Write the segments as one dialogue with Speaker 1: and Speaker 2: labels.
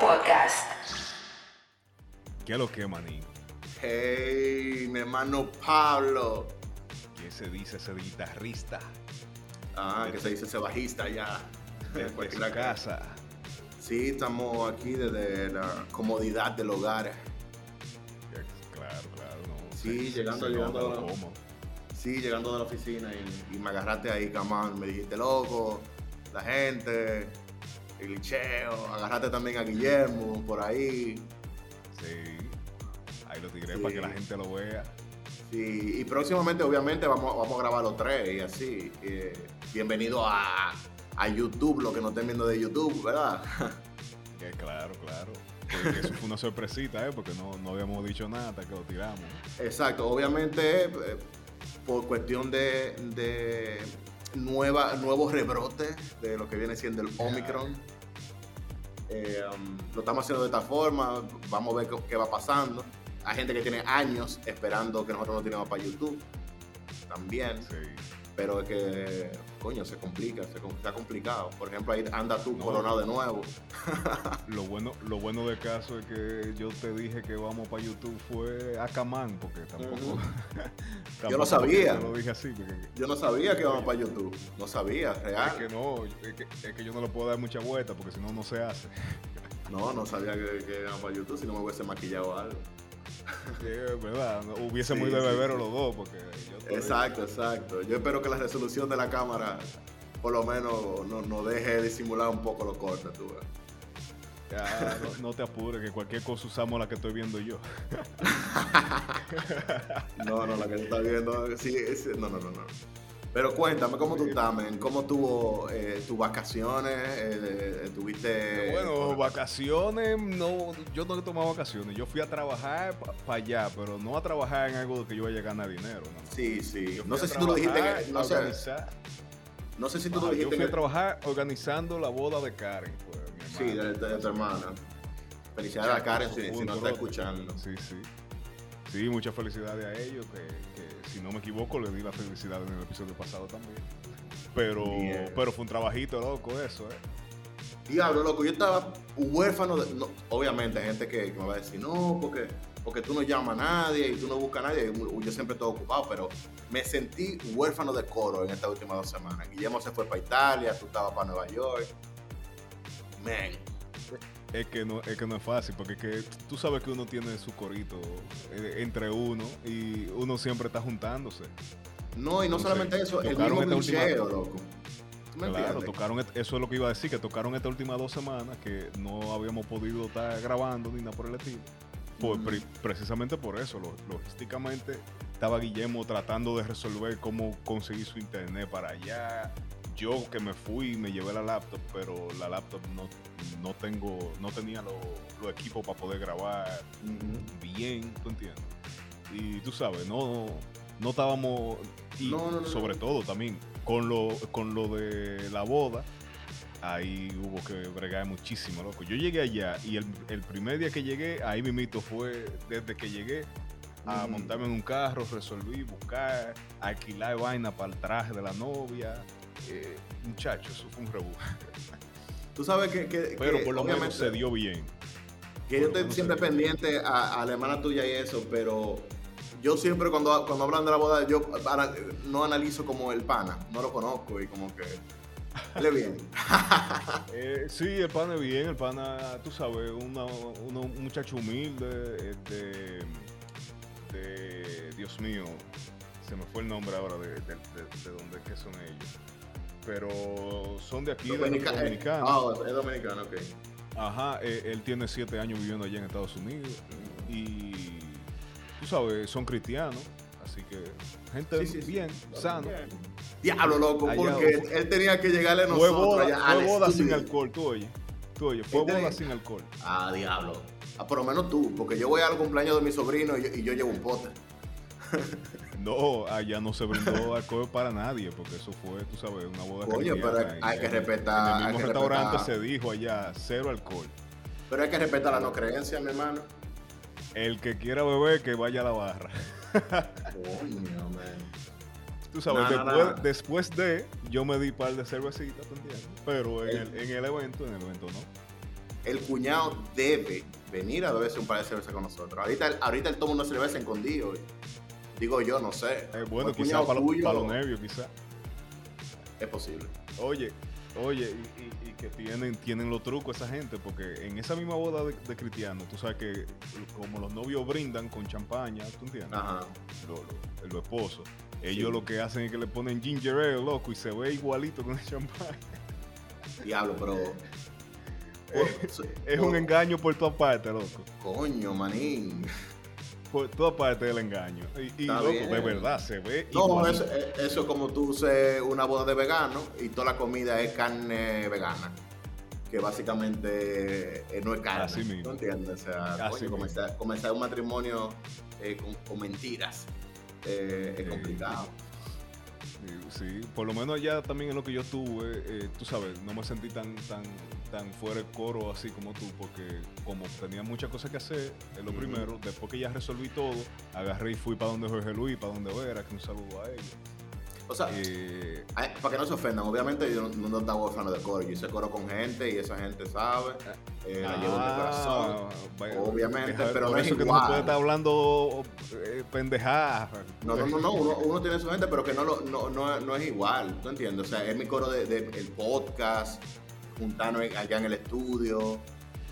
Speaker 1: Podcast.
Speaker 2: ¿Qué es lo que, manín?
Speaker 3: Hey, mi hermano Pablo.
Speaker 2: ¿Qué se dice ese guitarrista?
Speaker 3: Ah, que se dice ese bajista ya.
Speaker 2: Desde su casa.
Speaker 3: Sí, estamos aquí desde la comodidad del hogar.
Speaker 2: Claro, claro. No,
Speaker 3: sí,
Speaker 2: se-
Speaker 3: llegando,
Speaker 2: se
Speaker 3: llegando.
Speaker 2: nota
Speaker 3: a la-
Speaker 2: cómo.
Speaker 3: Sí, llegando de la oficina y, y me agarraste ahí, camán. Me dijiste loco, la gente, Agarraste también a Guillermo por ahí.
Speaker 2: Sí. Ahí lo tiré
Speaker 3: Sí.
Speaker 2: para que la gente lo vea.
Speaker 3: Sí, y próximamente, obviamente, vamos, vamos a grabar los tres y así. Eh, bienvenido a, a YouTube, lo que no estén viendo de YouTube, ¿verdad?
Speaker 2: Que claro, claro. Que- que eso fue una sorpresita, ¿eh? Porque no, no habíamos dicho nada hasta que lo tiramos.
Speaker 3: Exacto, obviamente eh, por cuestión de, de nueva, nuevos rebrotes de lo que viene siendo el Omicron. Eh, um, lo estamos haciendo de esta forma, vamos a ver qué, qué va pasando. Hay gente que tiene años esperando que nosotros lo tiremos para YouTube también,
Speaker 2: Sí.
Speaker 3: pero es que, coño, se complica, se está complicado. Por ejemplo, ahí anda tú
Speaker 2: No.
Speaker 3: coronado de nuevo.
Speaker 2: Lo bueno, lo bueno del caso es que yo te dije que vamos para YouTube fue a Camán, porque tampoco.
Speaker 3: Yo lo sabía.
Speaker 2: Te lo dije así, porque
Speaker 3: Yo no sabía que íbamos para YouTube, no sabía,
Speaker 2: es
Speaker 3: real.
Speaker 2: que no, es que, es que yo no le puedo dar mucha vuelta, porque si no, no se hace.
Speaker 3: No, no sabía que, que íbamos para YouTube, si no me hubiese maquillado algo.
Speaker 2: Sí, verdad, hubiésemos
Speaker 3: Sí,
Speaker 2: ido de
Speaker 3: sí.
Speaker 2: los dos, porque yo
Speaker 3: Exacto, exacto. Yo espero que la resolución de la cámara por lo menos nos no deje disimular un poco los cortes, tú ves.
Speaker 2: Ya, no, no te apures, que cualquier cosa usamos la que estoy viendo yo.
Speaker 3: No, no, la que tú estás viendo, sí, es- no, no, no, no. Pero cuéntame, ¿cómo tú estás, men? ¿Cómo tuvo eh, tus vacaciones? Eh, eh, ¿Tuviste...?
Speaker 2: Bueno, vacaciones, no, yo no he tomado vacaciones. Yo fui a trabajar para allá, pero no a trabajar en algo que yo vaya a ganar dinero. ¿no?
Speaker 3: Sí, sí.
Speaker 2: Yo
Speaker 3: No sé si tú lo dijiste, en- no sé,
Speaker 2: organizar.
Speaker 3: no sé si tú lo
Speaker 2: yo
Speaker 3: dijiste
Speaker 2: fui a
Speaker 3: en el-
Speaker 2: trabajar organizando la boda de Karen. pues,
Speaker 3: Sí, de,
Speaker 2: hermana.
Speaker 3: de- de tu hermana. Felicidades a Karen si, no está escuchando.
Speaker 2: Sí, sí. Sí, muchas felicidades a ellos, que, que si no me equivoco le di la felicidad en el episodio pasado también. Pero, pero fue un trabajito loco eso, ¿eh?
Speaker 3: Diablo, loco, yo estaba huérfano de. no, obviamente, hay gente que, que me va a decir, no, porque, porque tú no llamas a nadie y tú no buscas a nadie. Yo siempre estoy ocupado, pero me sentí huérfano de coro en estas últimas dos semanas. Guillermo se fue para Italia, tú estabas para Nueva York. Man,
Speaker 2: Es que, no, es que no es fácil, porque es que tú sabes que uno tiene su corito eh, entre uno y uno siempre está juntándose.
Speaker 3: no, y no
Speaker 2: Entonces,
Speaker 3: solamente eso, el mismo glitcheo, loco. ¿Tú me
Speaker 2: Claro, tocaron, eso es lo que iba a decir, que tocaron estas últimas dos semanas que no habíamos podido estar grabando ni nada por el estilo. Por-
Speaker 3: Ujú.
Speaker 2: pre- precisamente por eso, lo- logísticamente estaba Guillermo tratando de resolver cómo conseguir su internet para allá. Yo que me fui y me llevé la laptop, pero la laptop no, no tengo, no tenía los los equipos para poder grabar bien, ¿tú entiendes? Y tú sabes, no, no estábamos, y
Speaker 3: No, no, no,
Speaker 2: sobre todo también, con lo, con lo de la boda, ahí hubo que bregar muchísimo, loco. Yo llegué allá y el, el primer día que llegué, ahí mismito fue, desde que llegué, a montarme en un carro, resolví, buscar, alquilar vaina para el traje de la novia. Eh, muchachos, eso fue un rebú.
Speaker 3: Tú sabes que, que-
Speaker 2: Pero
Speaker 3: que
Speaker 2: por lo menos
Speaker 3: obviamente-
Speaker 2: se dio bien.
Speaker 3: Que yo
Speaker 2: Por
Speaker 3: estoy siempre pendiente a, a la hermana tuya y eso, pero yo siempre cuando, cuando hablan de la boda, yo para- no analizo como el pana, no lo conozco y como que... Le bien.
Speaker 2: Eh, sí, el pana es bien, el pana, tú sabes, una- un muchacho humilde, de, de- Dios mío, se me fue el nombre ahora de, de, de- de dónde que son ellos. Pero son de aquí, de
Speaker 3: Dominica-
Speaker 2: Dominicana.
Speaker 3: Ah, es dominicano, ok.
Speaker 2: Ajá, eh, él tiene siete años viviendo allá en Estados Unidos y tú sabes, son cristianos, así que gente
Speaker 3: Sí, sí, sí.
Speaker 2: bien, sano.
Speaker 3: Diablo, loco,
Speaker 2: Allá,
Speaker 3: porque él tenía que llegarle a
Speaker 2: Fue
Speaker 3: nosotros
Speaker 2: boda,
Speaker 3: allá
Speaker 2: fue boda sin alcohol, tú oye, tú oye, fue boda sin alcohol.
Speaker 3: Ah, diablo. Ah, por lo menos tú, porque yo voy al cumpleaños de mi sobrino y yo, y yo llevo un pote.
Speaker 2: No, allá no se brindó alcohol para nadie, porque eso fue, tú sabes, una boda
Speaker 3: Coño, pero hay- que respetar-
Speaker 2: En el mismo restaurante
Speaker 3: respetar.
Speaker 2: se dijo allá, cero alcohol.
Speaker 3: Pero hay que respetar la no creencia, mi hermano.
Speaker 2: El que quiera beber, que vaya a la barra.
Speaker 3: Coño, man.
Speaker 2: Tú sabes, después, de, yo me di par de cervecitas. Pero en el, en el evento, en el evento no.
Speaker 3: el cuñado debe venir a beberse un par de cervezas con nosotros. Ahorita, ahorita él toma una cerveza escondido. Digo yo, no sé.
Speaker 2: Eh, bueno, quizás para, los nervios, quizás.
Speaker 3: Es posible.
Speaker 2: Oye, oye, y, y- y que tienen, tienen los trucos esa gente, porque en esa misma boda de, de cristiano, tú sabes que como los novios brindan con champaña, ¿tú entiendes?
Speaker 3: Ajá.
Speaker 2: Lo- lo- los esposos. Ellos
Speaker 3: Sí.
Speaker 2: lo que hacen es que le ponen ginger ale, loco, y se ve igualito con el champaña.
Speaker 3: Diablo, pero.
Speaker 2: Es un engaño por toda parte, loco.
Speaker 3: Coño, manín.
Speaker 2: Por toda parte del engaño. Y, y, loco, de verdad, se ve
Speaker 3: No, eso, eso es como tú uses una boda de vegano y toda la comida es carne vegana. Que básicamente eh, no es carne.
Speaker 2: Así mismo.
Speaker 3: ¿No entiendes? O sea, coño, comenzar, comenzar un matrimonio eh, con, con mentiras eh, es complicado.
Speaker 2: Sí, sí, por lo menos allá también en lo que yo estuve, eh, tú sabes, no me sentí tan, tan, tan fuera de coro así como tú, porque como tenía muchas cosas que hacer, es lo primero, después que ya resolví todo, agarré y fui para donde Jorge Luis, para donde Vera, que un saludo a ellos.
Speaker 3: O sea,
Speaker 2: Eh,
Speaker 3: para que no se ofendan, obviamente yo no, no estaba orfano de coro. Yo hice coro con gente y esa gente sabe. eh, la llevo en el corazón.
Speaker 2: ah, vaya,
Speaker 3: obviamente,
Speaker 2: deja-
Speaker 3: pero no es
Speaker 2: eso que no
Speaker 3: igual.
Speaker 2: puede estar hablando eh, pendejadas.
Speaker 3: No, no, no, no, uno, uno tiene su gente, pero que no, lo- no, no, no es igual, ¿tú entiendes? O sea, es mi coro del de, el podcast, juntarnos allá en el estudio,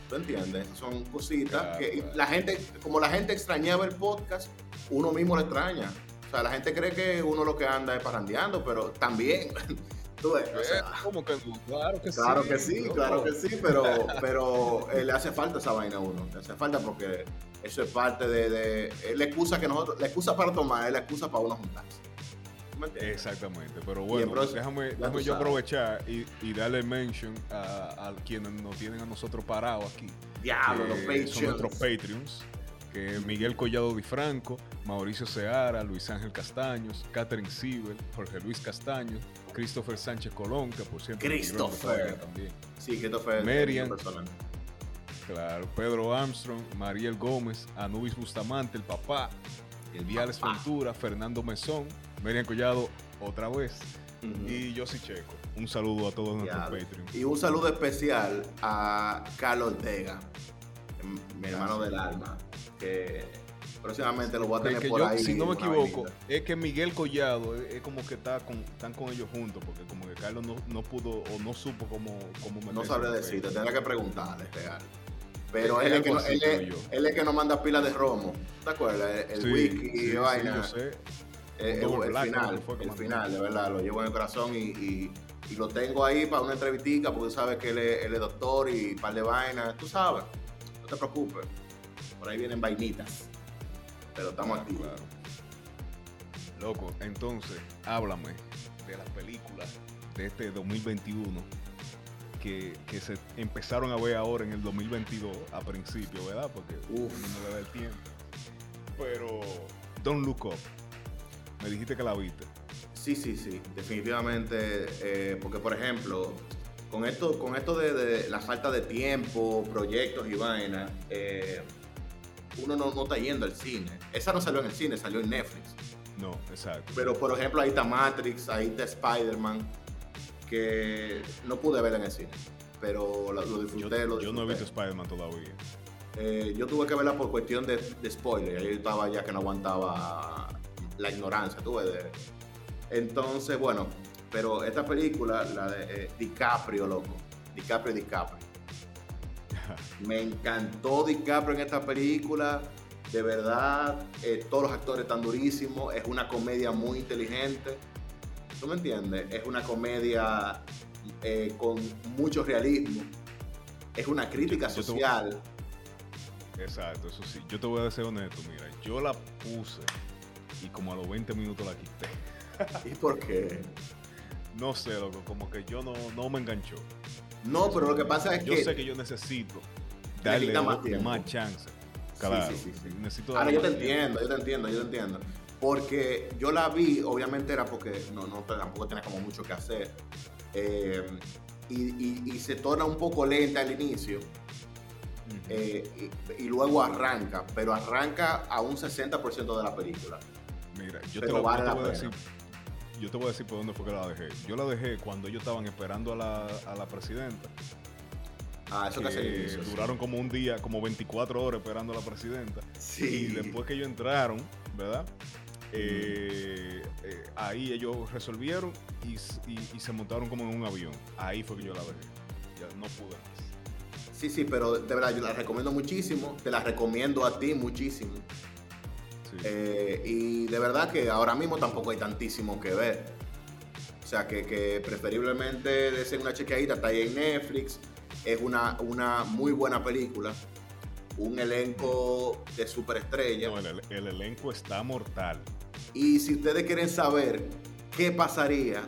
Speaker 3: ¿tú entiendes? Son cositas
Speaker 2: Claro,
Speaker 3: que
Speaker 2: claro.
Speaker 3: la gente, como la gente extrañaba el podcast, uno mismo lo extraña. O sea, la gente cree que uno lo que anda es parrandeando, pero también, tú ves, o sea,
Speaker 2: Eh, ¿Cómo que? Claro que sí.
Speaker 3: Claro que sí, claro que sí, pero, pero eh, le hace falta esa vaina a uno. Le hace falta porque eso es parte de, de- es la excusa que nosotros, la excusa para tomar es la excusa para uno juntarse.
Speaker 2: Exactamente, pero bueno,
Speaker 3: próximo-
Speaker 2: déjame, yo
Speaker 3: sabes.
Speaker 2: aprovechar y, y darle mention a, a quienes nos tienen a nosotros parados aquí.
Speaker 3: Diablo, los
Speaker 2: que
Speaker 3: Patreons.
Speaker 2: Son nuestros Patreons. Que Miguel Collado Di Franco, Mauricio Seara, Luis Ángel Castaños, Catherine Siebel, Jorge Luis Castaños, Christopher Sánchez Colón, que por cierto
Speaker 3: Christopher.
Speaker 2: también.
Speaker 3: Sí, fue
Speaker 2: Merian. Claro, Pedro Armstrong, Mariel Gómez, Anubis Bustamante, el papá,
Speaker 3: El
Speaker 2: Viales. Ventura, Fernando Mesón, Merian Collado otra vez y Josi Checo. Un saludo a todos nuestros. Patreons.
Speaker 3: Y un saludo especial a Carlos Ortega, mi hermano del alma, que próximamente lo voy a tener
Speaker 2: que
Speaker 3: por
Speaker 2: yo,
Speaker 3: ahí.
Speaker 2: si no me equivoco, es que Miguel Collado es, es como que está con, están con ellos juntos, porque como que Carlos no, no pudo o no supo cómo, cómo
Speaker 3: No
Speaker 2: meterse
Speaker 3: sabré decirte, tendrá que preguntarle, real. Pero él es, que no- él, es,
Speaker 2: creo yo.
Speaker 3: él es que nos manda pilas de romo. ¿Te acuerdas? El, el
Speaker 2: Sí,
Speaker 3: whisky
Speaker 2: sí,
Speaker 3: y
Speaker 2: sí,
Speaker 3: vaina.
Speaker 2: yo sé.
Speaker 3: Eh,
Speaker 2: Double
Speaker 3: el
Speaker 2: Black,
Speaker 3: final,
Speaker 2: fue
Speaker 3: el final, de verdad, lo llevo en el corazón y, y- y lo tengo ahí para una entrevistica porque tú sabes que él es, él es doctor y un par de vainas, tú sabes, no te preocupes, por ahí vienen vainitas, pero estamos
Speaker 2: Claro,
Speaker 3: aquí.
Speaker 2: claro. Loco, entonces, háblame de las películas de este 2021 que, que se empezaron a ver ahora en el 2022 a principio, ¿verdad? Porque
Speaker 3: Uf.
Speaker 2: no le da el tiempo. Pero Don't Look Up. Me dijiste que la viste.
Speaker 3: Sí, sí, sí, definitivamente, eh, porque por ejemplo, con esto, con esto de, de la falta de tiempo, proyectos y vainas, eh, uno no, no está yendo al cine. Esa no salió en el cine, salió en Netflix.
Speaker 2: No, exacto.
Speaker 3: Pero por ejemplo, ahí está Matrix, ahí está Spider-Man, que no pude ver en el cine. Pero lo, lo
Speaker 2: yo,
Speaker 3: disfruté,
Speaker 2: yo no he visto. Spider-Man todavía.
Speaker 3: Eh, yo tuve que verla por cuestión de, de spoiler. Yo estaba ya que no aguantaba la ignorancia, tuve de... Entonces, bueno, pero esta película, la de eh, DiCaprio, loco. DiCaprio, DiCaprio. Me encantó DiCaprio en esta película. De verdad, eh, todos los actores están durísimos. Es una comedia muy inteligente. ¿Tú me entiendes? Es una comedia eh, con mucho realismo. Es una crítica
Speaker 2: Yo- yo te-
Speaker 3: social.
Speaker 2: Exacto, eso sí. Yo te voy a ser honesto, mira, yo la puse y como a los 20 minutos la quité.
Speaker 3: ¿Y por qué?
Speaker 2: No sé, loco, como que yo no, no me enganchó.
Speaker 3: No, pero lo que pasa es
Speaker 2: yo
Speaker 3: que...
Speaker 2: sé que yo necesito darle
Speaker 3: más
Speaker 2: más, chance. Claro,
Speaker 3: sí, sí, sí.
Speaker 2: necesito
Speaker 3: Ahora yo te
Speaker 2: tiempo.
Speaker 3: entiendo, yo te entiendo, yo te entiendo. Porque yo la vi, obviamente era porque no, no tampoco tenía como mucho que hacer. Eh, y, y- y se torna un poco lenta al inicio eh, y, y luego arranca, pero arranca a un 60% de la película.
Speaker 2: Mira, yo te, lo- yo te voy a decir. Yo te voy a decir por dónde fue que la dejé. Yo la dejé cuando ellos estaban esperando a la, a la presidenta.
Speaker 3: Ah, eso
Speaker 2: que
Speaker 3: inicio, sí.
Speaker 2: duraron como un día, como 24 horas esperando a la presidenta.
Speaker 3: Sí.
Speaker 2: Y después que ellos entraron, ¿verdad? Eh, eh, ahí ellos resolvieron y, y- y se montaron como en un avión. Ahí fue que yo la dejé. Ya no pude más.
Speaker 3: Sí, sí, pero de verdad yo la recomiendo muchísimo. Te la recomiendo a ti muchísimo.
Speaker 2: Sí.
Speaker 3: Eh, y de verdad que ahora mismo tampoco hay tantísimo que ver. O sea, que, que preferiblemente de una chequeadita, está ahí en Netflix. Es una, una muy buena película. Un elenco de superestrella.
Speaker 2: No, el, el elenco está mortal.
Speaker 3: Y si ustedes quieren saber qué pasaría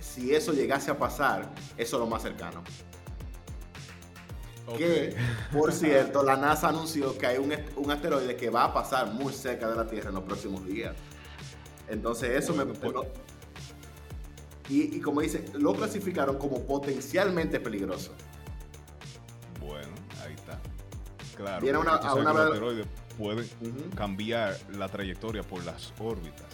Speaker 3: si eso llegase a pasar, eso es lo más cercano. Que, por cierto, la NASA anunció que hay un, asteroide que va a pasar muy cerca de la Tierra en los próximos días. Entonces, eso
Speaker 2: Bueno,
Speaker 3: me. y, y como dice, lo clasificaron como potencialmente peligroso.
Speaker 2: Bueno, ahí está. Claro.
Speaker 3: Viene
Speaker 2: porque
Speaker 3: una- a una
Speaker 2: pueden
Speaker 3: Ujú.
Speaker 2: cambiar la trayectoria por las órbitas.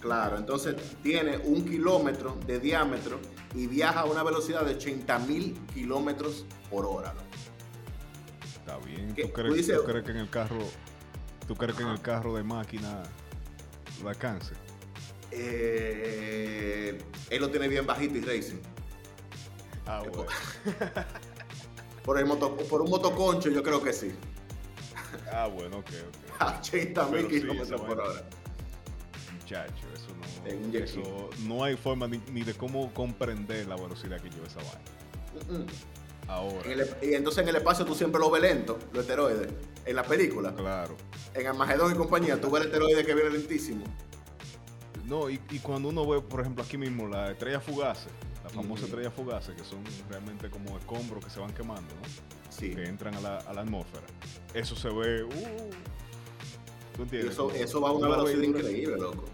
Speaker 3: Claro, entonces tiene un kilómetro de diámetro y viaja a una velocidad de 80 mil kilómetros por hora.
Speaker 2: Está bien.
Speaker 3: ¿Qué?
Speaker 2: ¿Tú crees,
Speaker 3: dices-
Speaker 2: tú crees que en el carro, tú crees que en el carro de máquina lo alcance?
Speaker 3: Eh, él lo tiene bien bajito y racing.
Speaker 2: Ah, bueno.
Speaker 3: Por, el moto, por un motoconcho yo creo que sí.
Speaker 2: Ah, bueno, ok, ok.
Speaker 3: A 80 mil kilómetros por hora.
Speaker 2: Muchacho, eso no, eso no hay forma ni, ni de cómo comprender la velocidad que lleva esa vaina.
Speaker 3: Mm, mm.
Speaker 2: Ahora,
Speaker 3: En el- y entonces en el espacio tú siempre lo ves lento, los esteroides. En la película,
Speaker 2: claro.
Speaker 3: en Armagedón y compañía, tú ves el esteroide que viene lentísimo.
Speaker 2: No, y, y cuando uno ve, por ejemplo, aquí mismo la estrella fugaces, la famosa
Speaker 3: Ujú.
Speaker 2: estrella fugaces, que son realmente como escombros que se van quemando, ¿no?
Speaker 3: Sí.
Speaker 2: Que entran a la, a la atmósfera. Eso se ve. Uh, ¿Tú entiendes?
Speaker 3: eso, va a una velocidad increíble, loco.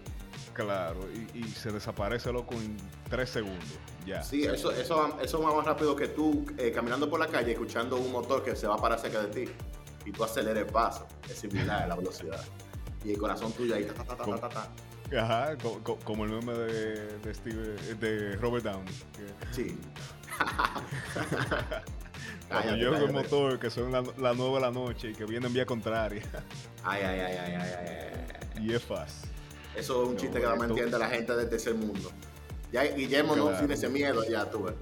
Speaker 2: Claro, y, y se desaparece loco en tres segundos. Ya.
Speaker 3: Sí, eso, eso, va, eso va más rápido que tú eh, caminando por la calle escuchando un motor que se va para cerca de ti y tú aceleras el paso. Es similar a la velocidad. Y el corazón tuyo ahí, ta, ta, ta, ta, ta, ta, ta.
Speaker 2: Ajá, co- co- como el meme de, de, Steve, de Robert Downey. que
Speaker 3: Sí.
Speaker 2: Cuando llega el motor, que son las la 9 de la noche y que viene en vía contraria.
Speaker 3: Ay, ay, ay, ay, ay, ay, ay.
Speaker 2: y es fácil.
Speaker 3: Eso es un
Speaker 2: No,
Speaker 3: chiste que me
Speaker 2: esto-
Speaker 3: entiende la gente del tercer mundo. Ya Guillermo no tiene ese miedo, ya tú ves.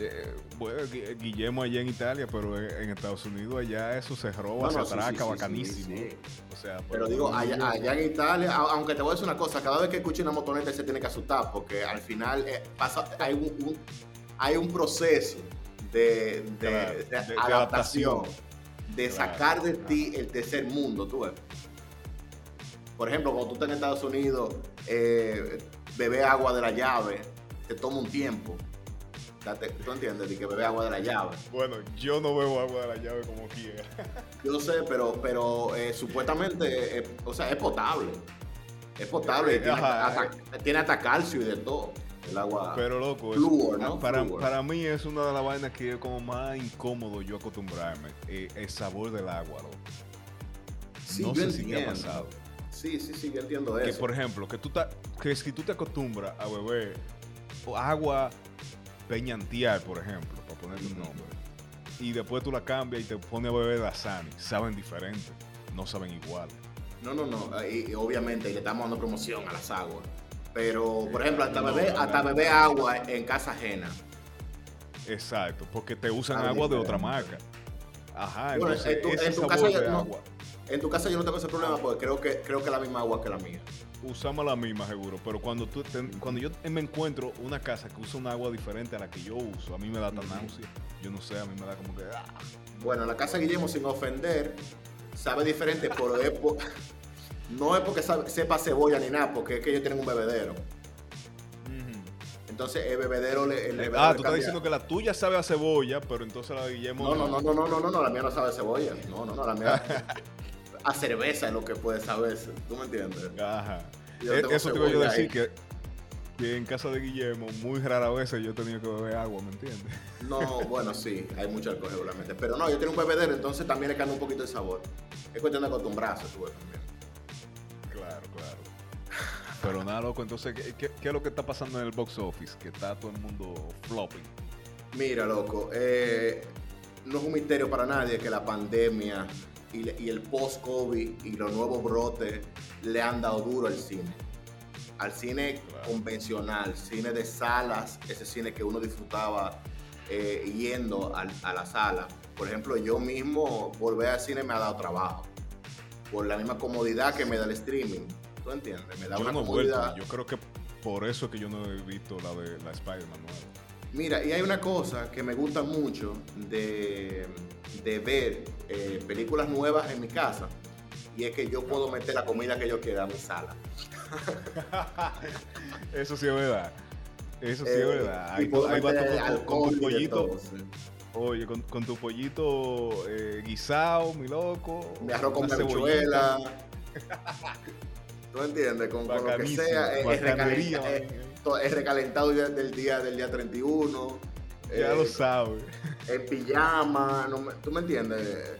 Speaker 2: Eh, bueno, Gui- Guillermo allá en Italia, pero en Estados Unidos allá eso se roba,
Speaker 3: No,
Speaker 2: se
Speaker 3: no,
Speaker 2: atraca
Speaker 3: sí, sí,
Speaker 2: bacanísimo.
Speaker 3: sí, sí.
Speaker 2: O sea,
Speaker 3: Pero digo, allá, allá en Italia, aunque te voy a decir una cosa, cada vez que escuche una motoneta se tiene que asustar, porque al final eh, pasa, hay, un, un- hay un proceso de, de-
Speaker 2: Claro,
Speaker 3: de
Speaker 2: de- de
Speaker 3: adaptación, de
Speaker 2: Claro,
Speaker 3: sacar de ti el tercer mundo, tú ves. Por ejemplo, cuando tú estás en Estados Unidos, eh, beber agua de la llave, te toma un tiempo. ¿Tú entiendes? De que beber agua de la llave.
Speaker 2: Bueno, yo no bebo agua de la llave como quiera.
Speaker 3: Yo sé, pero, pero eh, supuestamente, eh, o sea, es potable. Es potable, y
Speaker 2: Eh,
Speaker 3: tiene, hasta, tiene hasta calcio y de todo. El agua.
Speaker 2: Pero loco, es-
Speaker 3: Flúor, ¿no?
Speaker 2: para,
Speaker 3: Flúor.
Speaker 2: para mí es una de las vainas que es como más incómodo yo acostumbrarme. eh, el sabor del agua, loco.
Speaker 3: sí,
Speaker 2: no sé si te ha pasado.
Speaker 3: Sí, sí, sí, yo entiendo
Speaker 2: Que
Speaker 3: eso.
Speaker 2: por ejemplo, que tú ta- que si tú te acostumbras a beber agua peñantial, por ejemplo, para ponerle un nombre, y después tú la cambias y te pones a beber Dasani, saben diferente, no saben igual.
Speaker 3: No, no, no. Y, obviamente le estamos dando promoción a las aguas. Pero, por ejemplo, hasta
Speaker 2: No,
Speaker 3: beber,
Speaker 2: no,
Speaker 3: hasta
Speaker 2: no.
Speaker 3: beber agua en casa ajena.
Speaker 2: Exacto, porque te usan agua de otra marca. Ajá,
Speaker 3: Bueno,
Speaker 2: entonces
Speaker 3: en tu-
Speaker 2: ese
Speaker 3: en tu
Speaker 2: sabor
Speaker 3: casa ya
Speaker 2: de agua,
Speaker 3: En tu casa yo no tengo ese problema porque creo que creo que es la misma agua que la mía.
Speaker 2: usamos la misma seguro, pero cuando tú te- cuando yo me encuentro una casa que usa un agua diferente a la que yo uso, a mí me da tan náusea, yo no sé, a mí me da como que ah,
Speaker 3: Bueno, la casa de Guillermo, sin ofender, sabe diferente, pero es por- no es porque sabe- sepa cebolla ni nada, porque es que ellos tienen un bebedero. Entonces el bebedero le, el bebedero
Speaker 2: Ah,
Speaker 3: le
Speaker 2: tú estás diciendo que la tuya sabe a cebolla, pero entonces la de Guillermo
Speaker 3: No, no, no, no, no, no, no, no, la mía no sabe cebolla. No, no, no, la mía a cerveza lo que puede saber. ¿Tú me entiendes?
Speaker 2: Ajá.
Speaker 3: Yo
Speaker 2: E-
Speaker 3: tengo
Speaker 2: Eso te yo a decir que, que en casa de Guillermo muy rara vez yo he tenido que beber agua, ¿me entiendes?
Speaker 3: No, bueno, sí, hay mucho alcohol regularmente. Pero no, yo tengo un bebedero, entonces también le cambia un poquito de sabor. Es cuestión de acostumbrarse, tú ves, también.
Speaker 2: Claro, claro. Pero nada, loco, entonces, ¿qué, qué, qué es lo que está pasando en el box office? Que está todo el mundo flopping.
Speaker 3: Mira, loco, eh, no es un misterio para nadie que la pandemia y, el post-COVID y los nuevos brotes le han dado duro al cine. Al cine convencional, cine de salas, ese cine que uno disfrutaba eh, yendo a la sala. Por ejemplo, yo mismo volver al cine me ha dado trabajo. Por la misma comodidad que me da el streaming. ¿Tú entiendes? Me da una comodidad.
Speaker 2: Yo creo que por eso que yo no he visto la de la Spider-Man nueva.
Speaker 3: Mira, y hay una cosa que me gusta mucho de, ver eh, películas nuevas en mi casa. Y es que yo puedo meter la comida que yo quiera a mi sala.
Speaker 2: Eso sí es verdad. Eso sí es eh, verdad. Ahí, va con, tu pollito. Oye, con, tu pollito eh, guisado, mi loco.
Speaker 3: Mi arroz con habichuela. ¿Tú entiendes? Con, lo que sea. Es, recalentado, del día del día 31.
Speaker 2: Ya lo eh, sabes.
Speaker 3: En pijama. ¿Tú me entiendes?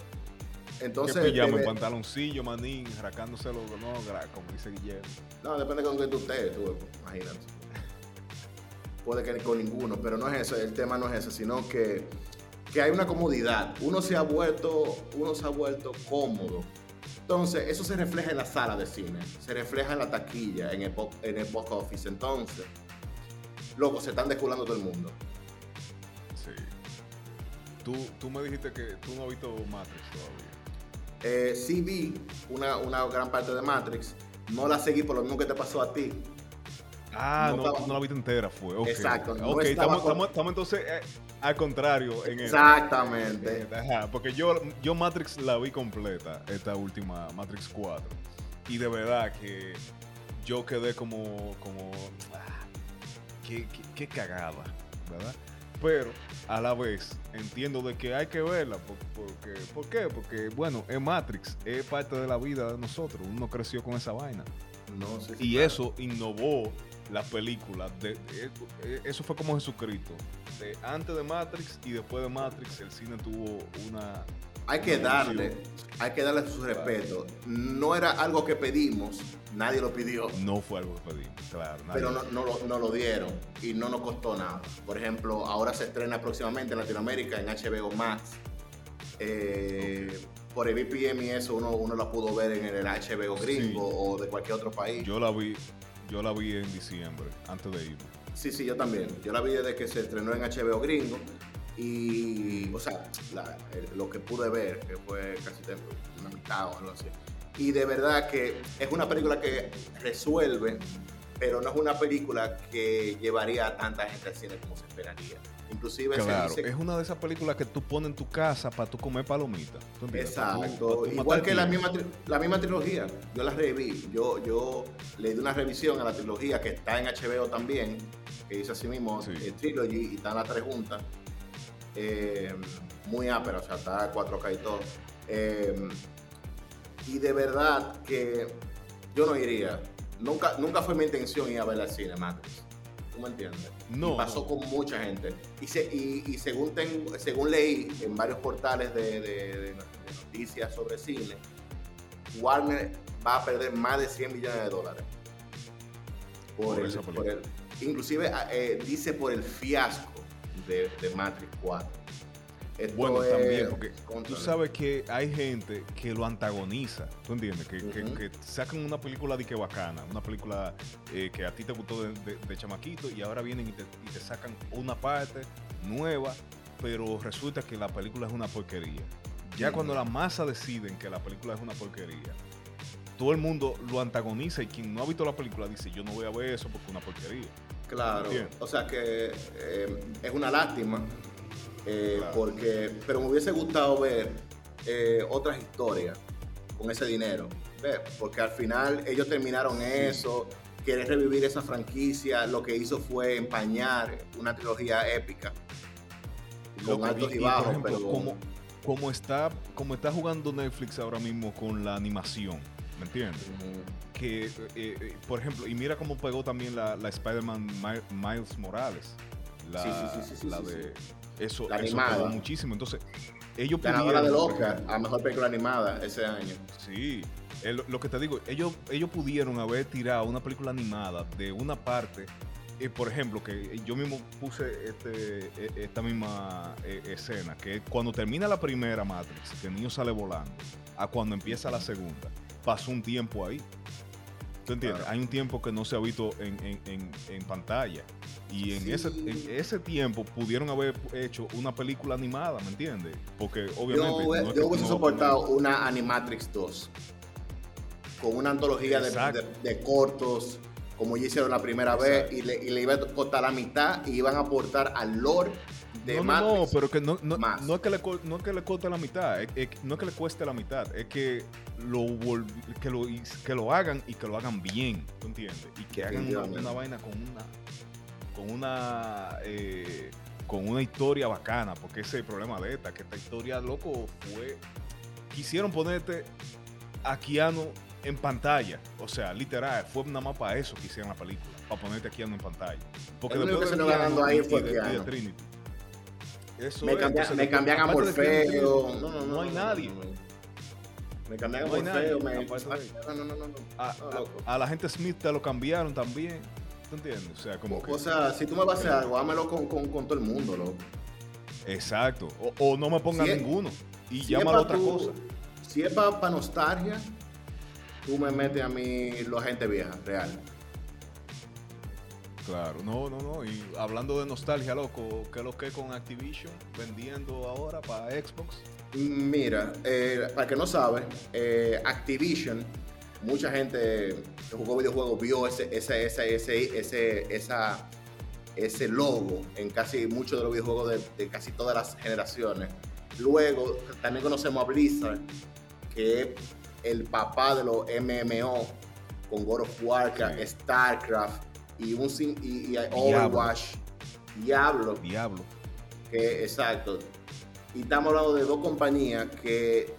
Speaker 3: Entonces, ¿Qué
Speaker 2: pijama? En pantaloncillo, manín, racándoselo, no, como dice Guillermo.
Speaker 3: No, depende con qué tú estés, tú, imagínate puede que con ninguno, pero no es eso, el tema no es eso, sino que, que hay una comodidad. Uno se ha vuelto, uno se ha vuelto cómodo. Entonces, eso se refleja en la sala de cine, se refleja en la taquilla, en el, en el post office. Entonces, loco, se están desculando todo el mundo.
Speaker 2: Tú, tú me dijiste que tú no has visto Matrix todavía.
Speaker 3: Eh, sí vi una, una gran parte de Matrix. No la seguí por lo mismo que te pasó a ti.
Speaker 2: Ah, no, no, la viste entera, fue.
Speaker 3: Exacto.
Speaker 2: ok, estamos, entonces eh, al contrario. En
Speaker 3: Exactamente.
Speaker 2: ajá, porque yo, yo Matrix la vi completa, esta última, Matrix 4. Y de verdad que yo quedé como, como, ah, qué, qué, cagada, ¿verdad? Pero a la vez entiendo de que hay que verla. Porque, ¿Por qué? Porque, bueno, es Matrix, es parte de la vida de nosotros. Uno creció con esa vaina.
Speaker 3: No,
Speaker 2: y eso innovó la película. De, eso fue como Jesucristo. De, antes de Matrix y después de Matrix, el cine tuvo una.
Speaker 3: Hay que darle, hay que darle su respeto. No era algo que pedimos, nadie lo pidió.
Speaker 2: No fue algo que pedimos, claro.
Speaker 3: Pero no, no, lo, dieron y no nos costó nada. Por ejemplo, ahora se estrena próximamente en Latinoamérica en HBO Max. Eh, por el VPN y eso uno, uno la pudo ver en el HBO gringo o de cualquier otro país.
Speaker 2: Yo la vi, yo la vi en diciembre, antes de irme.
Speaker 3: Sí, sí, yo también. Yo la vi desde que se estrenó en HBO Gringo. Y, o sea, lo que pude ver, que fue casi una mitad o algo así. Y de verdad que es una película que resuelve, pero no es una película que llevaría a tanta gente al cine como se esperaría. Inclusive
Speaker 2: claro, es una de esas películas que tú pones en tu casa para tú comer palomitas.
Speaker 3: Exacto. Igual que la misma, la misma trilogía. Yo la reví. Yo, yo le di una revisión a la trilogía que está en HBO también, que dice así mismo, eh, Trilogy, y están las tres juntas. Eh, muy ápera, o sea, está 4K y todo. Eh, y de verdad que yo no iría. Nunca, nunca fue mi intención ir a ver al cine, Matrix me entiendes? No. pasó con mucha gente. Y, y, según, según leí en varios portales de, noticias sobre cine, Warner va a perder más de 100 millones de dólares. Por, el, inclusive ah, eh, dice por el fiasco de, de Matrix 4
Speaker 2: bueno, también, porque tú sabes que hay gente que lo antagoniza, ¿tú entiendes? Que, sacan una película de que bacana, una película eh, que a ti te gustó de, chamaquito y ahora vienen y te, sacan una parte nueva, pero resulta que la película es una porquería. Ya cuando la masa deciden que la película es una porquería, todo el mundo lo antagoniza y quien no ha visto la película dice, yo no voy a ver eso porque es una porquería.
Speaker 3: Claro, o sea que eh, es una lástima eh, porque, pero me hubiese gustado ver eh, otras historias con ese dinero. Porque al final ellos terminaron eso, quieren revivir esa franquicia. Lo que hizo fue empañar una trilogía épica.
Speaker 2: Con altos y, bajos, pero. Como, como, está, como está jugando Netflix ahora mismo con la animación, ¿me entiendes? Que, eh, por ejemplo, y mira cómo pegó también la, la Spider-Man Miles Morales. La, sí, sí, sí, la de eso, la muchísimo. Entonces, ellos
Speaker 3: Ganadora del Oscar a mejor película animada ese año.
Speaker 2: Sí, lo que te digo, ellos, ellos pudieron haber tirado una película animada de una parte eh, por ejemplo, que yo mismo puse este, e, esta misma eh, escena, que cuando termina la primera Matrix, que el niño sale volando, a cuando empieza la segunda, pasó un tiempo ahí. ¿Tú entiendes? Hay un tiempo que no se ha visto en, pantalla. Y en, ese, ese tiempo pudieron haber hecho una película animada, ¿me entiendes? Porque obviamente...
Speaker 3: Yo, hubiese soportado una Animatrix 2 con una antología de, cortos, como ya hicieron la primera vez, y le, y le, iba a cortar la mitad y iban a aportar al lore de
Speaker 2: no,
Speaker 3: Matrix.
Speaker 2: No, pero que no, no, no, es que le, no es que le corte la mitad, no es que le cueste la mitad, es que lo, que lo, que lo hagan y que lo hagan bien, ¿tú entiendes? Y que hagan una, vaina con una con una eh, con una historia bacana, porque ese es el problema de esta, que esta historia, loco, fue quisieron ponerte a Keanu en pantalla. O sea, literal, fue nada más para eso que hicieron la película, para ponerte aquí en pantalla. Porque después
Speaker 3: de, ganando ahí fue de, de Trinity. Eso me, cambia, me cambian a Morfeo.
Speaker 2: No, no, no, hay nadie.
Speaker 3: Me cambian a Morfeo. Me...
Speaker 2: No, no, no, no. A, a, a, la gente Smith te lo cambiaron también. ¿Tú entiendes? O sea, como
Speaker 3: o, que, sea, si tú me vas a hacer algo, hámelo con, con, con todo el mundo, loco.
Speaker 2: Exacto. O, o no me pongas ninguno. Y si llámalo otra cosa.
Speaker 3: Si es para nostalgia, tú me metes a mí la gente vieja, real.
Speaker 2: Claro, no, no, no. Y hablando de nostalgia, loco, ¿qué es lo que es con Activision vendiendo ahora para Xbox?
Speaker 3: Mira, eh, para que no sabe, eh, Activision, mucha gente que jugó videojuegos vio ese, ese, ese, ese, ese, esa, ese logo en casi muchos de los videojuegos de, de casi todas las generaciones. Luego, también conocemos a Blizzard, que es el papá de los MMO con God of War, StarCraft y, un, y, Overwatch, Diablo.
Speaker 2: Diablo.
Speaker 3: Que, exacto. Y estamos hablando de dos compañías que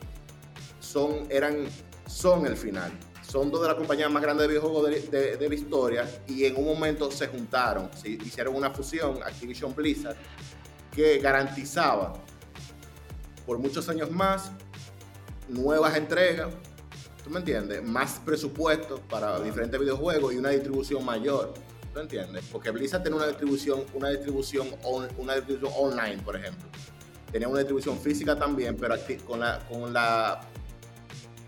Speaker 3: son, eran, son el final. Son dos de las compañías más grandes de videojuegos de, de, la historia y en un momento se juntaron, se hicieron una fusión, Activision Blizzard, que garantizaba por muchos años más nuevas entregas, ¿tú me entiendes? Más presupuesto para diferentes videojuegos y una distribución mayor. ¿Tú entiendes? Porque Blizzard tiene una distribución, una distribución, una distribución online, por ejemplo. Tenía una distribución física también, pero con la, con la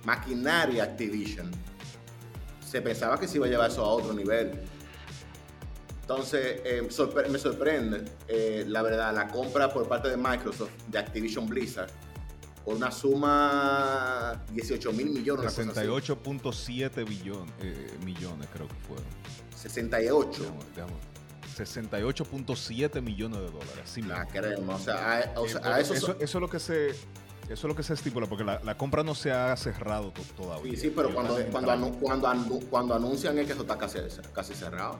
Speaker 3: maquinaria Activision se pensaba que se iba a llevar eso a otro nivel. Entonces, eh, me sorprende, eh, la verdad, la compra por parte de Microsoft de Activision Blizzard por una suma 18 mil millones.
Speaker 2: 68.7 billones, eh, millones creo que fueron.
Speaker 3: 68.
Speaker 2: 68.7 millones de dólares. Sí,
Speaker 3: la queremos. O sea, a, eso,
Speaker 2: eso, es lo que se eso es lo que se estipula, porque la, compra no se ha cerrado todavía.
Speaker 3: Sí, sí, pero cuando, cuando, cuando, cuando, anuncian es que eso está casi, casi cerrado.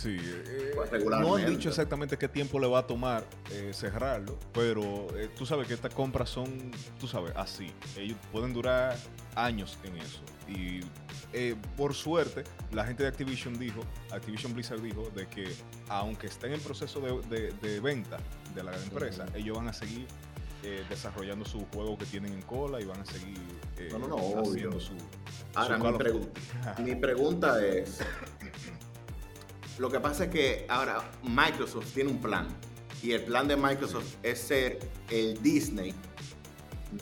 Speaker 2: Sí, eh, pues, no han dicho exactamente qué tiempo le va a tomar eh, cerrarlo, pero eh, tú sabes que estas compras son, tú sabes, así. Ellos pueden durar años en eso. Y por suerte, la gente de Activision dijo, Activision Blizzard dijo, de que aunque estén en proceso de, venta de la empresa, ellos van a seguir desarrollando su juego que tienen en cola y van a seguir haciendo su...
Speaker 3: Ahora, mi pregunta es... Lo que pasa es que ahora Microsoft tiene un plan. Y el plan de Microsoft es ser el Disney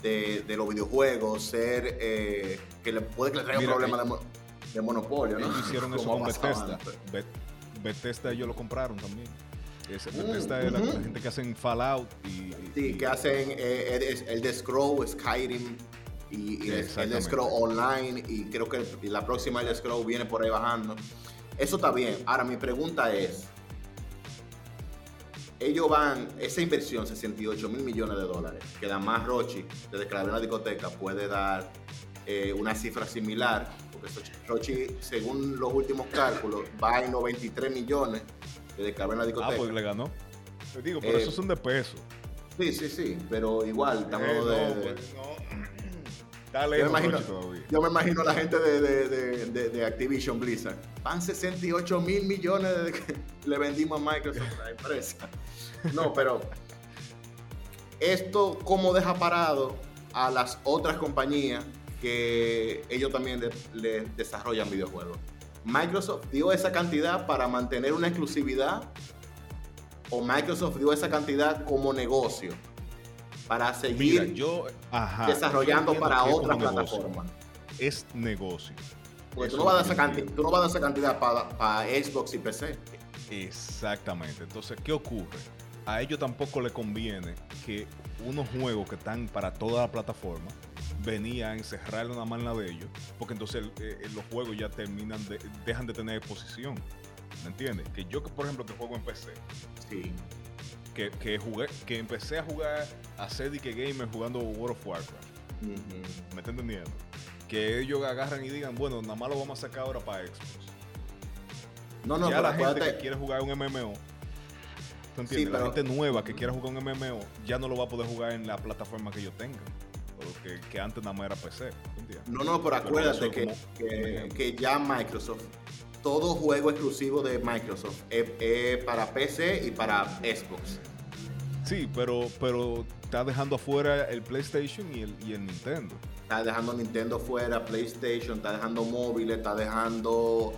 Speaker 3: de, los videojuegos, ser eh, que le puede que le traiga un problema eh, de, monopolio, ¿no?
Speaker 2: Ellos hicieron eso con Bethesda. Bethesda ellos lo compraron también. Mm, Bethesda es la, gente que hacen Fallout y.
Speaker 3: sí, que hacen eh, el, de Scroll, Skyrim y, el, de Scroll Online. Y creo que la próxima el Scroll viene por ahí bajando. Eso está bien. Ahora mi pregunta es, ellos van, esa inversión, 68 mil millones de dólares, que da más Rochi, desde que la una discoteca puede dar eh, una cifra similar, porque Rochi, según los últimos cálculos, va en 93 millones desde que la discoteca. Ah,
Speaker 2: pues le ganó. Te digo, pero eh, eso son de peso.
Speaker 3: Sí, sí, sí, pero igual, estamos eh, de... Pues, yo, me imagino, la gente de, Activision Blizzard. Van 68 mil millones de que le vendimos a Microsoft a la empresa. No, pero esto cómo deja parado a las otras compañías que ellos también le, desarrollan videojuegos. Microsoft dio esa cantidad para mantener una exclusividad o Microsoft dio esa cantidad como negocio para seguir
Speaker 2: yo,
Speaker 3: desarrollando para otras plataformas.
Speaker 2: Es negocio.
Speaker 3: Porque tú no, vas a dar esa cantidad para Xbox y PC.
Speaker 2: Exactamente. Entonces, ¿qué ocurre? A ellos tampoco le conviene que unos juegos que están para toda la plataforma venía a encerrarle una mano de ellos, porque entonces eh, los juegos ya terminan de, dejan de tener exposición. ¿Me entiendes? Que yo, por ejemplo, que juego en PC,
Speaker 3: sí.
Speaker 2: Que, que jugué, que empecé a jugar a que Gamer jugando World of Warcraft. ¿Me está entendiendo? Que ellos agarran y digan, bueno, nada más lo vamos a sacar ahora para Xbox.
Speaker 3: No, no,
Speaker 2: ya la gente que quiere jugar un MMO, ¿tú entiendes? la gente nueva que quiera jugar un MMO ya no lo va a poder jugar en la plataforma que yo tenga. Que, que, antes nada más era PC.
Speaker 3: No, no, pero acuérdate que, que, ya Microsoft, todo juego exclusivo de Microsoft es, para PC y para Xbox.
Speaker 2: Sí, pero, pero está dejando afuera el PlayStation y el, y el Nintendo.
Speaker 3: Está dejando Nintendo fuera, PlayStation, está dejando móviles, está dejando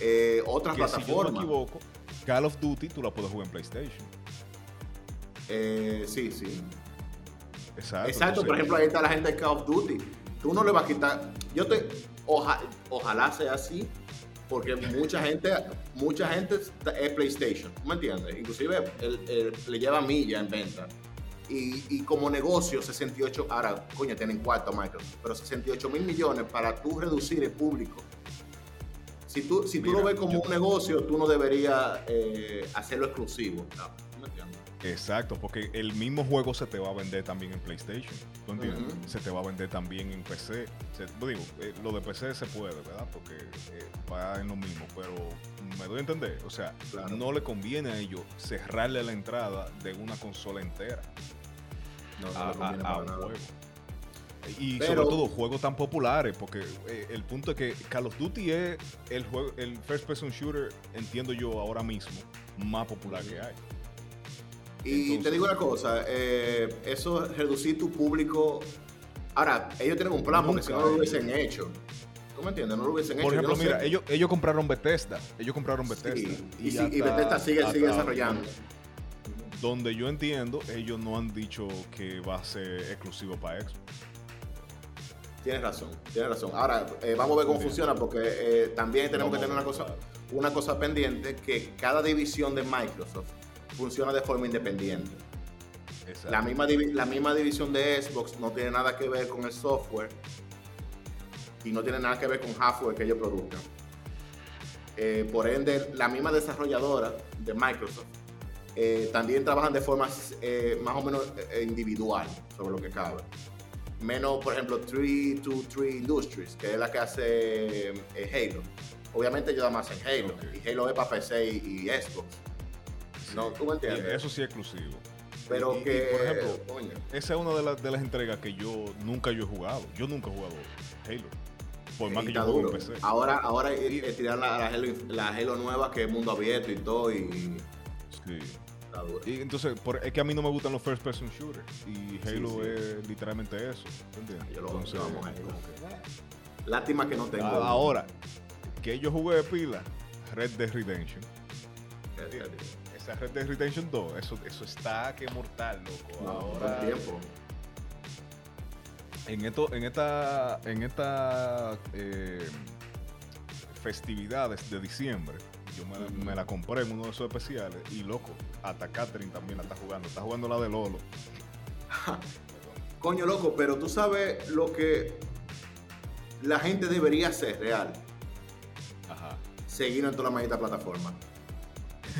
Speaker 3: eh, otras plataformas. Si yo no me
Speaker 2: equivoco, Call of Duty tú la puedes jugar en PlayStation.
Speaker 3: Eh, sí, sí.
Speaker 2: Exacto.
Speaker 3: Exacto, por ejemplo, ahí está la gente de Call of Duty. Tú no le vas a quitar. Yo te. ojalá sea así, porque mucha gente, mucha gente es PlayStation, ¿me entiendes? Inclusive le lleva milla en venta. Y, y, como negocio, 68, ahora, coño, tienen cuarto Microsoft, pero 68 mil millones para tú reducir el público si tú, si tú lo ves como un negocio, tú no deberías eh, hacerlo exclusivo.
Speaker 2: Exacto, porque el mismo juego se te va a vender también en PlayStation. ¿Tú entiendes? Se te va a vender también en PC. digo, eh, lo de PC se puede, ¿verdad? Porque eh, va en lo mismo, pero me doy a entender. O sea, no le conviene a ellos cerrarle la entrada de una consola entera
Speaker 3: no, no a, un juego.
Speaker 2: Y sobre todo juegos tan populares, porque eh, el punto es que Call of Duty es el juego, el first person shooter, entiendo yo ahora mismo, más popular que hay.
Speaker 3: Y te digo una cosa, eh, eso reducir tu público. Ahora, ellos tienen un plan porque si no lo hubiesen hecho. ¿Tú me entiendes? No lo hubiesen
Speaker 2: hecho.
Speaker 3: Por
Speaker 2: ejemplo, mira, ellos, ellos compraron Bethesda. Ellos compraron Bethesda.
Speaker 3: Y, y, Bethesda sigue, sigue desarrollando.
Speaker 2: Donde yo entiendo, ellos no han dicho que va a ser exclusivo para Xbox.
Speaker 3: Tienes razón, tienes razón. Ahora, eh, vamos a ver cómo funciona, porque eh, también tenemos que tener una cosa, una cosa pendiente, que cada división de Microsoft funciona de forma independiente. La misma, la misma división de Xbox no tiene nada que ver con el software y no tiene nada que ver con hardware que ellos produzcan. Eh, por ende, la misma desarrolladora de Microsoft también trabajan de forma más o menos individual sobre lo que cabe menos, por ejemplo, 323 Industries, que es la que hace eh, Halo. Obviamente ayuda más en Halo, y Halo es para PC y, Xbox. No, ¿tú me entiendes?
Speaker 2: Eso sí es exclusivo.
Speaker 3: Pero que,
Speaker 2: por ejemplo, esa es una de, de, las entregas que yo nunca yo he jugado. Yo nunca he jugado Halo. Por más que yo juego en PC.
Speaker 3: Ahora, ahora tirar la, la, Halo, la Halo nueva que es mundo abierto y todo. Y,
Speaker 2: sí. Y entonces, es que a mí no me gustan los first person shooters. Y Halo es literalmente eso. ¿Entiendes?
Speaker 3: Yo lo entonces, Lástima que no tengo.
Speaker 2: Ahora, que yo jugué de pila, Red Dead Redemption. Esa Red Dead Redemption 2, eso, eso está que mortal, loco. ahora.
Speaker 3: tiempo.
Speaker 2: En, esto, en esta, en esta eh, festividades de diciembre, yo me, la compré en uno de esos especiales y loco, hasta Catherine también la está jugando. Está jugando la de Lolo.
Speaker 3: Coño, loco, pero tú sabes lo que la gente debería hacer real.
Speaker 2: Ajá.
Speaker 3: Seguirnos en todas las malditas plataformas.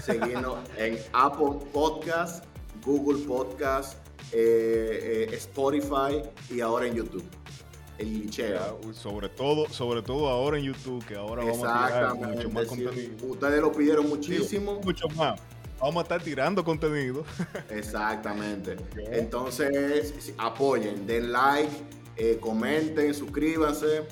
Speaker 3: Seguirnos en Apple Podcast, Google Podcast, eh, eh, Spotify y ahora en YouTube el licheo.
Speaker 2: Sobre todo, sobre todo ahora en YouTube, que ahora vamos a tirar mucho más contenido.
Speaker 3: Ustedes lo pidieron muchísimo.
Speaker 2: mucho más. Vamos a estar tirando contenido.
Speaker 3: Exactamente. Entonces, apoyen, den like, eh, comenten, suscríbanse.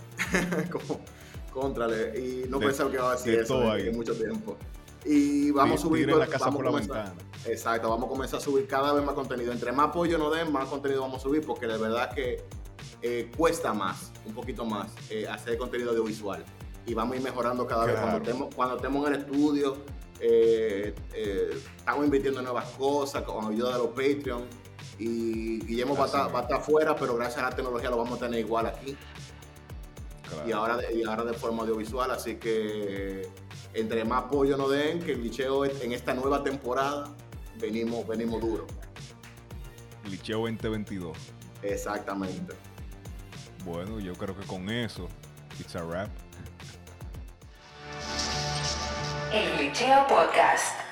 Speaker 3: Contrale. Y no pensaba que iba a decir eso en, mucho tiempo. Y vamos a subir.
Speaker 2: la casa por la ventana.
Speaker 3: Exacto, vamos a comenzar a subir cada vez más contenido. Entre más apoyo nos den, más contenido vamos a subir, porque de verdad que eh, cuesta más, un poquito más, eh, hacer contenido audiovisual. y vamos a ir mejorando cada vez. Cuando estemos, cuando estemos en el estudio, eh, estamos invirtiendo en nuevas cosas con ayuda de los Patreon. Y Guillermo va a, estar, va a, estar, afuera, pero gracias a la tecnología lo vamos a tener igual aquí. Y, ahora de, y ahora de forma audiovisual, así que entre más apoyo nos den, que el licheo en esta nueva temporada venimos, venimos duro.
Speaker 2: Licheo 2022.
Speaker 3: Exactamente.
Speaker 2: Bueno, yo creo que con eso, it's a wrap.
Speaker 1: El Liceo Podcast.